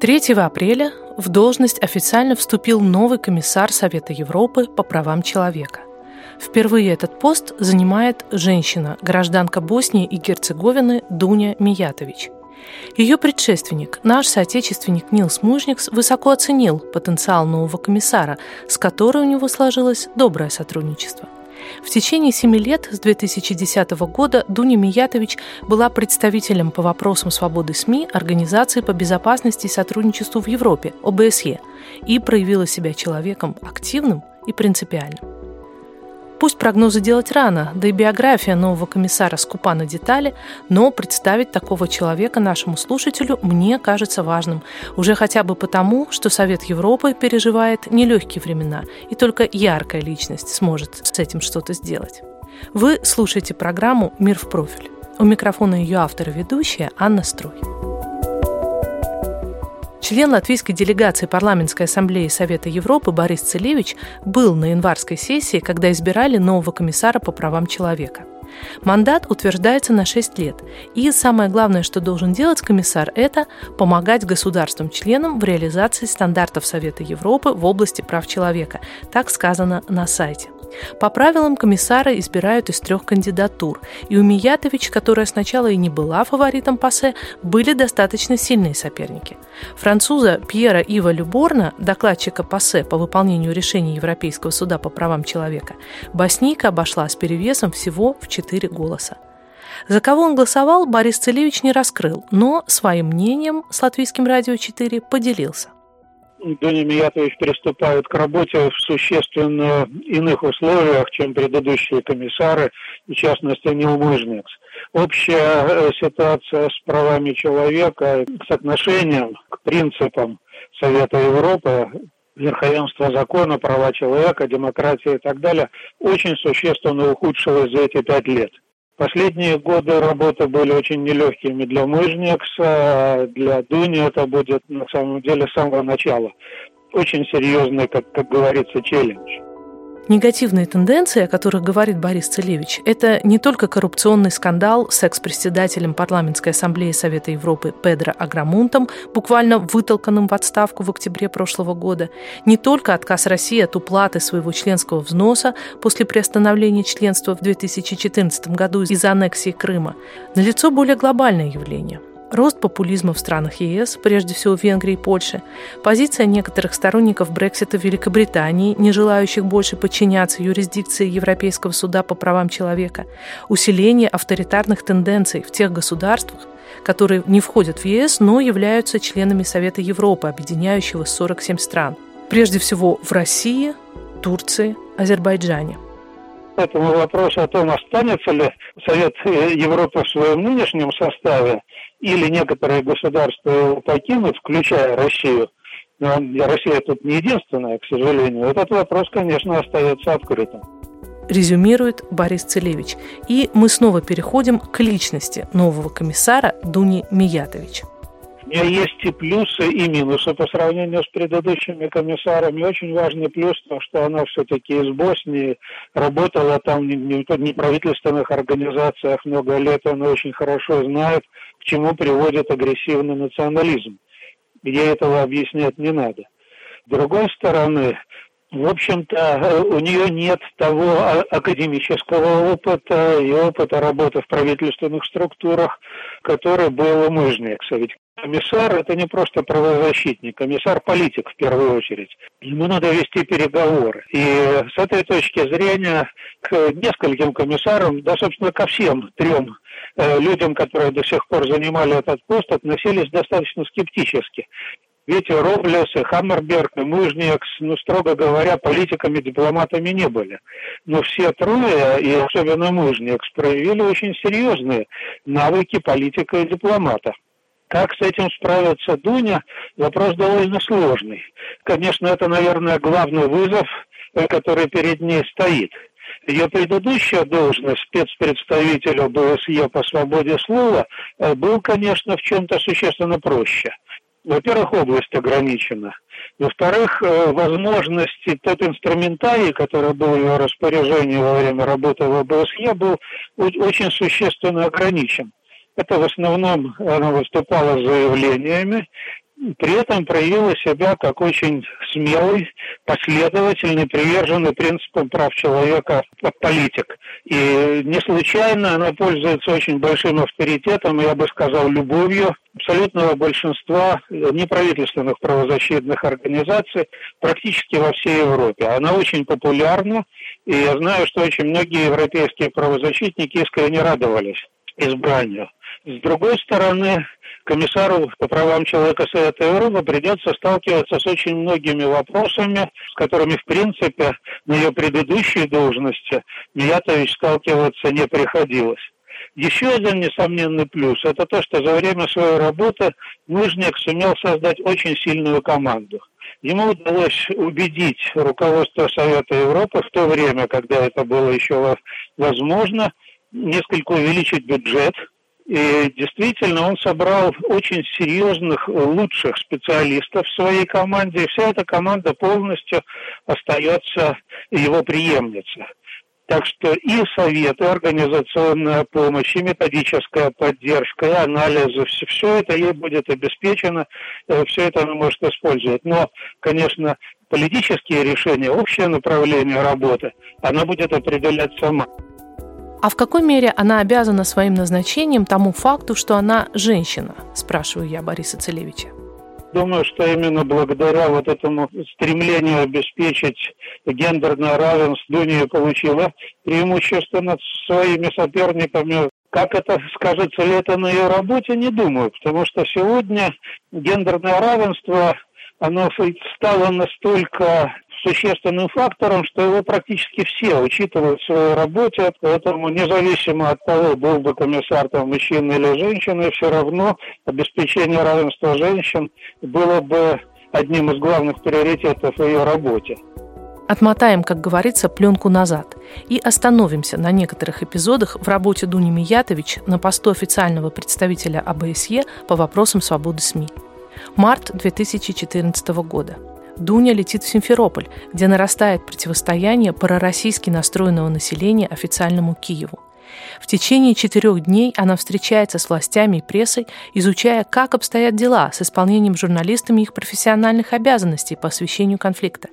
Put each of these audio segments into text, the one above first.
Третьего апреля в должность официально вступил новый комиссар Совета Европы по правам человека. Впервые этот пост занимает женщина, гражданка Боснии и Герцеговины Дуня Миятович. Ее предшественник, наш соотечественник Нилс Мужникс, высоко оценил потенциал нового комиссара, с которой у него сложилось доброе сотрудничество – в течение семи лет, с 2010 года, Дуня Миятович была представителем по вопросам свободы СМИ Организации по безопасности и сотрудничеству в Европе, ОБСЕ, и проявила себя человеком активным и принципиальным. Пусть прогнозы делать рано, да и биография нового комиссара скупа на детали, но представить такого человека нашему слушателю мне кажется важным, уже хотя бы потому, что Совет Европы переживает нелегкие времена, и только яркая личность сможет с этим что-то сделать. Вы слушаете программу «Мир в профиль». У микрофона ее автор и ведущая Анна Струй. Член латвийской делегации Парламентской ассамблеи Совета Европы Борис Целевич был на январской сессии, когда избирали нового комиссара по правам человека. Мандат утверждается на 6 лет. И самое главное, что должен делать комиссар, это помогать государствам-членам в реализации стандартов Совета Европы в области прав человека. Так сказано на сайте. По правилам комиссара избирают из трех кандидатур, и у Миятович, которая сначала и не была фаворитом ПАСЕ, были достаточно сильные соперники. Француза Пьера Ива Люборна, докладчика ПАСЕ по выполнению решений Европейского суда по правам человека, боснийка обошла с перевесом всего в 4 голоса. За кого он голосовал, Борис Целевич не раскрыл, но своим мнением с Латвийским радио 4 поделился. Дуня Миятович приступает к работе в существенно иных условиях, чем предыдущие комиссары, в частности, Неумыжникс. Общая э, ситуация с правами человека, с отношением к принципам Совета Европы, верховенство закона, права человека, демократия и так далее, очень существенно ухудшилась за эти пять лет. Последние годы работы были очень нелегкими для Мыжникса, для Дуни это будет на самом деле с самого начала. Очень серьезный, как, как говорится, челлендж. Негативные тенденции, о которых говорит Борис Целевич, это не только коррупционный скандал с экс-председателем Парламентской ассамблеи Совета Европы Педро Аграмунтом, буквально вытолканным в отставку в октябре прошлого года, не только отказ России от уплаты своего членского взноса после приостановления членства в 2014 году из-за аннексии Крыма, налицо более глобальное явление – рост популизма в странах ЕС, прежде всего в Венгрии и Польше, позиция некоторых сторонников Брексита в Великобритании, не желающих больше подчиняться юрисдикции Европейского суда по правам человека, усиление авторитарных тенденций в тех государствах, которые не входят в ЕС, но являются членами Совета Европы, объединяющего 47 стран. Прежде всего в России, Турции, Азербайджане – этому вопросу о том, останется ли Совет Европы в своем нынешнем составе или некоторые государства его покинут, включая Россию, но Россия тут не единственная, к сожалению, этот вопрос, конечно, остается открытым. Резюмирует Борис Целевич. И мы снова переходим к личности нового комиссара Дуни Миятович. Меня есть и плюсы, и минусы по сравнению с предыдущими комиссарами. Очень важный плюс, то, что она все-таки из Боснии, работала там в неправительственных организациях много лет, она очень хорошо знает, к чему приводит агрессивный национализм. Ей этого объяснять не надо. С другой стороны, в общем-то, у нее нет того академического опыта и опыта работы в правительственных структурах, который был у Мыжникса. Ведь комиссар – это не просто правозащитник, комиссар – политик в первую очередь. Ему надо вести переговоры. И с этой точки зрения к нескольким комиссарам, да, собственно, ко всем трем э, людям, которые до сих пор занимали этот пост, относились достаточно скептически. Ведь Роблес, и Хаммерберг, и Мужникс, ну, строго говоря, политиками-дипломатами не были. Но все трое, и особенно Мужникс, проявили очень серьезные навыки политика и дипломата. Как с этим справится Дуня, вопрос довольно сложный. Конечно, это, наверное, главный вызов, который перед ней стоит. Ее предыдущая должность спецпредставителя БСЕ по свободе слова э, был, конечно, в чем-то существенно проще – во-первых, область ограничена. Во-вторых, э, возможности, тот инструментарий, который был в его распоряжении во время работы в ОБСЕ, был очень существенно ограничен. Это в основном она выступала с заявлениями, при этом проявила себя как очень смелый, последовательный, приверженный принципам прав человека политик. И не случайно она пользуется очень большим авторитетом, я бы сказал, любовью абсолютного большинства неправительственных правозащитных организаций практически во всей Европе. Она очень популярна, и я знаю, что очень многие европейские правозащитники искренне радовались избранию. С другой стороны, комиссару по правам человека Совета Европы придется сталкиваться с очень многими вопросами, с которыми, в принципе, на ее предыдущей должности Миятович сталкиваться не приходилось. Еще один несомненный плюс – это то, что за время своей работы Мыжник сумел создать очень сильную команду. Ему удалось убедить руководство Совета Европы в то время, когда это было еще возможно, несколько увеличить бюджет – и действительно, он собрал очень серьезных, лучших специалистов в своей команде, и вся эта команда полностью остается его преемницей. Так что и советы, организационная помощь, и методическая поддержка, и анализы, все, все это ей будет обеспечено, э, все это она может использовать. Но, конечно, политические решения, общее направление работы, она будет определять сама. А в какой мере она обязана своим назначением тому факту, что она женщина, спрашиваю я Бориса Целевича. Думаю, что именно благодаря вот этому стремлению обеспечить гендерное равенство Дуния получила преимущество над своими соперниками. Как это скажется ли это на ее работе, не думаю, потому что сегодня гендерное равенство оно стало настолько существенным фактором, что его практически все учитывают в своей работе, поэтому независимо от того, был бы комиссар там мужчина или женщина, все равно обеспечение равенства женщин было бы одним из главных приоритетов в ее работе. Отмотаем, как говорится, пленку назад и остановимся на некоторых эпизодах в работе Дуни Миятович на посту официального представителя АБСЕ по вопросам свободы СМИ. Март 2014 года – Дуня летит в Симферополь, где нарастает противостояние пророссийски настроенного населения официальному Киеву. В течение четырех дней она встречается с властями и прессой, изучая, как обстоят дела с исполнением журналистами их профессиональных обязанностей по освещению конфликта.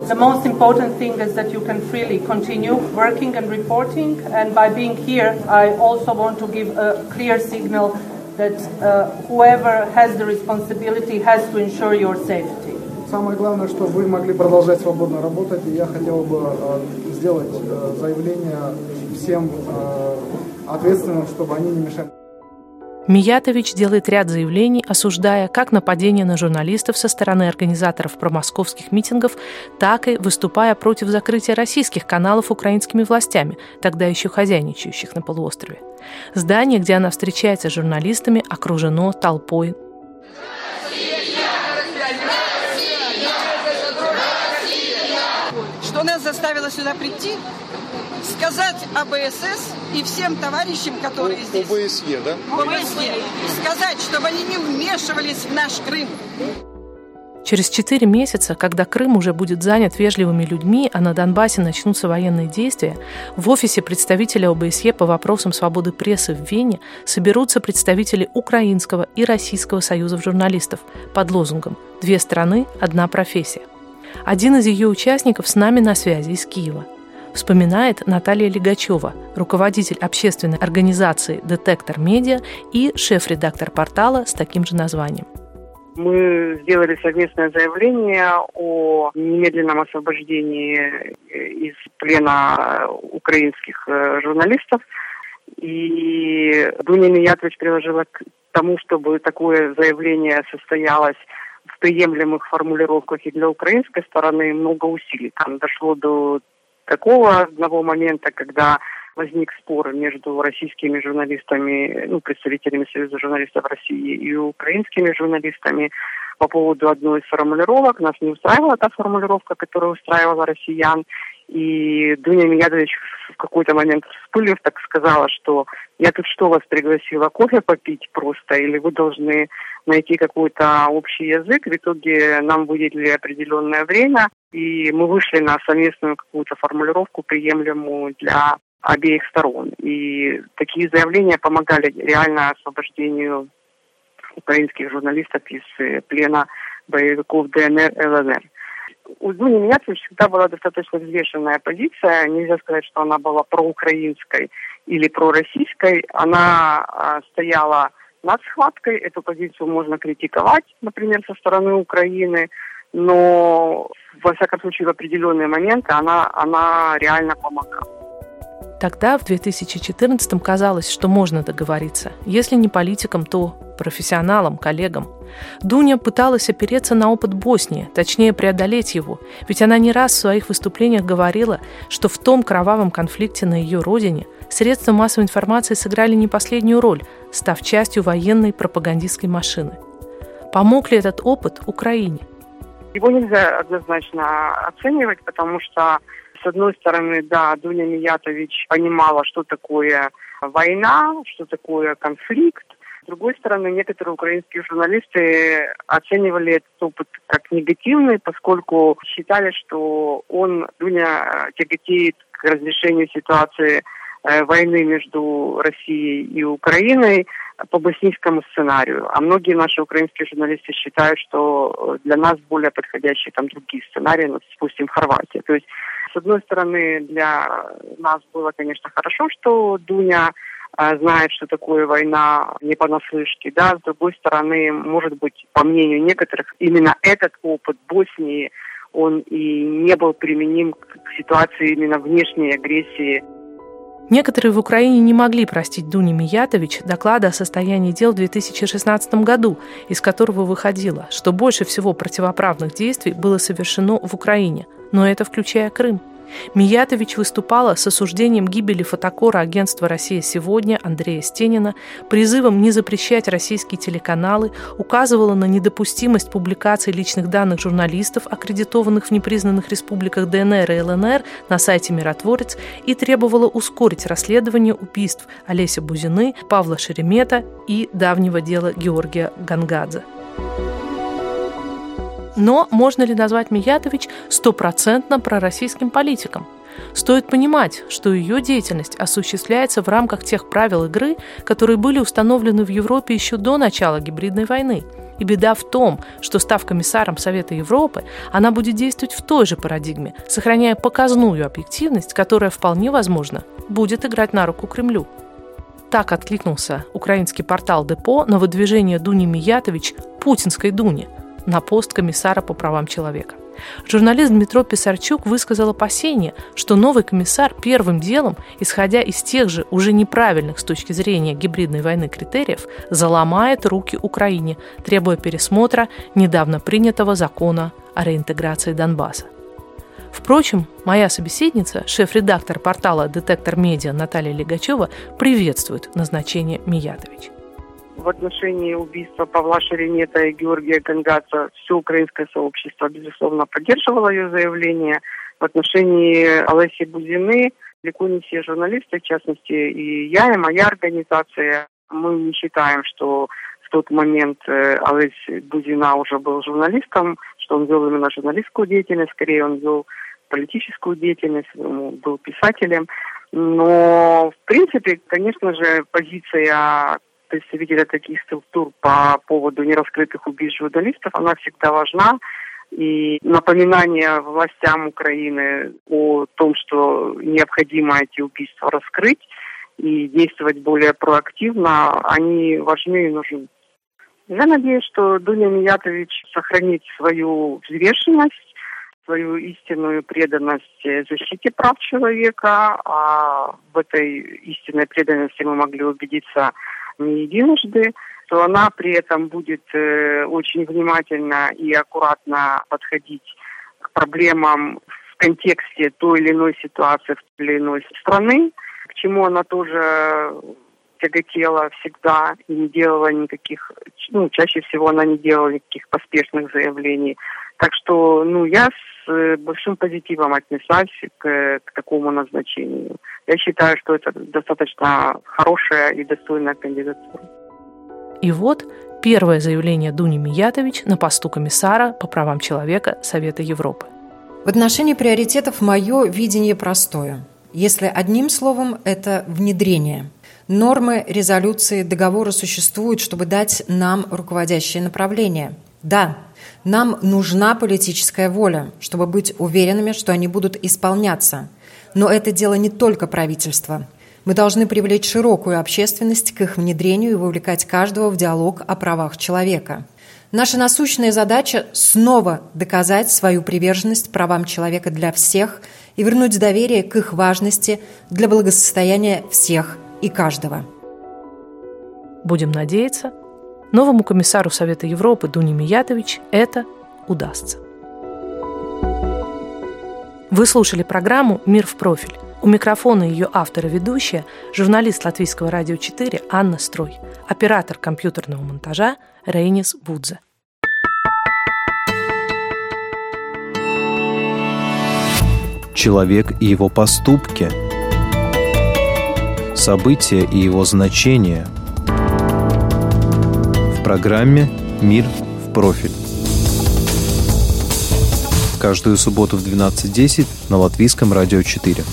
The most important thing is that you can freely continue working and reporting. And by being here, I also want to give a clear signal that uh, whoever has the responsibility has to ensure your safety. Самое главное, чтобы вы могли продолжать свободно работать, и я хотел бы э, сделать э, заявление всем э, ответственным, чтобы они не мешали. Миятович делает ряд заявлений, осуждая как нападение на журналистов со стороны организаторов промосковских митингов, так и выступая против закрытия российских каналов украинскими властями, тогда еще хозяйничающих на полуострове. Здание, где она встречается с журналистами, окружено толпой нас заставило сюда прийти, сказать об ОБСС и всем товарищам, которые О, здесь... ОБСЕ, да? ОБСЕ. Сказать, чтобы они не вмешивались в наш Крым. Через четыре месяца, когда Крым уже будет занят вежливыми людьми, а на Донбассе начнутся военные действия, в офисе представителя ОБСЕ по вопросам свободы прессы в Вене соберутся представители Украинского и Российского союзов журналистов под лозунгом «Две страны, одна профессия». Один из ее участников с нами на связи из Киева. Вспоминает Наталья Легачева, руководитель общественной организации «Детектор Медиа» и шеф-редактор портала с таким же названием. Мы сделали совместное заявление о немедленном освобождении из плена украинских э, журналистов. И Дуня Миятович приложила к тому, чтобы такое заявление состоялось приемлемых формулировках и для украинской стороны много усилий. Там дошло до такого одного момента, когда возник спор между российскими журналистами, ну, представителями Союза журналистов России и украинскими журналистами по поводу одной из формулировок. Нас не устраивала та формулировка, которая устраивала россиян. И Дуня Миядович в какой-то момент вспылив так сказала, что я тут что вас пригласила, кофе попить просто, или вы должны найти какой-то общий язык. В итоге нам выделили определенное время, и мы вышли на совместную какую-то формулировку, приемлемую для обеих сторон. И такие заявления помогали реально освобождению украинских журналистов из э, плена боевиков ДНР, ЛНР. У Дуни Миятович всегда была достаточно взвешенная позиция. Нельзя сказать, что она была проукраинской или пророссийской. Она а, стояла над схваткой. Эту позицию можно критиковать, например, со стороны Украины. Но, во всяком случае, в определенные моменты она, она реально помогала. Тогда, в 2014 казалось, что можно договориться. Если не политикам, то профессионалам, коллегам. Дуня пыталась опереться на опыт Боснии, точнее преодолеть его, ведь она не раз в своих выступлениях говорила, что в том кровавом конфликте на ее родине средства массовой информации сыграли не последнюю роль, став частью военной пропагандистской машины. Помог ли этот опыт Украине? Его нельзя однозначно оценивать, потому что, с одной стороны, да, Дуня Миятович понимала, что такое война, что такое конфликт, с другой стороны, некоторые украинские журналисты оценивали этот опыт как негативный, поскольку считали, что он, Дуня, тяготеет к разрешению ситуации войны между Россией и Украиной по боснийскому сценарию. А многие наши украинские журналисты считают, что для нас более подходящие там другие сценарии, ну, допустим, Хорватия. То есть, с одной стороны, для нас было, конечно, хорошо, что Дуня а, знает, что такое война не понаслышке, да, с другой стороны, может быть, по мнению некоторых, именно этот опыт Боснии, он и не был применим к ситуации именно внешней агрессии Некоторые в Украине не могли простить Дуне Миятович доклада о состоянии дел в 2016 году, из которого выходило, что больше всего противоправных действий было совершено в Украине, но это включая Крым. Миятович выступала с осуждением гибели фотокора агентства «Россия сегодня» Андрея Стенина, призывом не запрещать российские телеканалы, указывала на недопустимость публикации личных данных журналистов, аккредитованных в непризнанных республиках ДНР и ЛНР на сайте «Миротворец» и требовала ускорить расследование убийств Олеся Бузины, Павла Шеремета и давнего дела Георгия Гангадзе. Но можно ли назвать Миятович стопроцентно пророссийским политиком? Стоит понимать, что ее деятельность осуществляется в рамках тех правил игры, которые были установлены в Европе еще до начала гибридной войны. И беда в том, что став комиссаром Совета Европы, она будет действовать в той же парадигме, сохраняя показную объективность, которая вполне возможно будет играть на руку Кремлю. Так откликнулся украинский портал Депо на выдвижение Дуни Миятович путинской Дуни – на пост комиссара по правам человека. Журналист Дмитро Писарчук высказал опасение, что новый комиссар первым делом, исходя из тех же уже неправильных с точки зрения гибридной войны критериев, заломает руки Украине, требуя пересмотра недавно принятого закона о реинтеграции Донбасса. Впрочем, моя собеседница, шеф-редактор портала «Детектор медиа» Наталья Легачева приветствует назначение Миятович в отношении убийства Павла Шеремета и Георгия Гангадзе все украинское сообщество, безусловно, поддерживало ее заявление. В отношении Олеси Бузины далеко не все журналисты, в частности и я, и моя организация, мы не считаем, что в тот момент э, Олесь Бузина уже был журналистом, что он вел именно журналистскую деятельность, скорее он вел политическую деятельность, был писателем. Но, в принципе, конечно же, позиция представителя таких структур по поводу нераскрытых убийств журналистов, она всегда важна. И напоминание властям Украины о том, что необходимо эти убийства раскрыть и действовать более проактивно, они важны и нужны. Я надеюсь, что Дуня Миятович сохранит свою взвешенность, свою истинную преданность защите прав человека. А в этой истинной преданности мы могли убедиться не единожды. В что она при этом будет э, очень внимательно и аккуратно подходить к проблемам в контексте той или иной ситуации в той или иной страны, к чему она тоже тяготела всегда и не делала никаких, ну, чаще всего она не делала никаких поспешных заявлений. Так что, ну, я с э, большим позитивом отнеслась к, к такому назначению. Я считаю, что это достаточно хорошая и достойная кандидатура. И вот первое заявление Дуни Миятович на посту комиссара по правам человека Совета Европы. В отношении приоритетов мое видение простое. Если одним словом, это внедрение. Нормы резолюции договора существуют, чтобы дать нам руководящее направление. Да, нам нужна политическая воля, чтобы быть уверенными, что они будут исполняться. Но это дело не только правительства. Мы должны привлечь широкую общественность к их внедрению и вовлекать каждого в диалог о правах человека. Наша насущная задача – снова доказать свою приверженность правам человека для всех и вернуть доверие к их важности для благосостояния всех и каждого. Будем надеяться, новому комиссару Совета Европы Дуне Миятович это удастся. Вы слушали программу «Мир в профиль». У микрофона ее автор и ведущая, журналист Латвийского радио 4 Анна Строй, оператор компьютерного монтажа Рейнис Будзе. Человек и его поступки. События и его значения. Программе «Мир в профиль». Каждую субботу в 12.10 на Латвийском радио 4.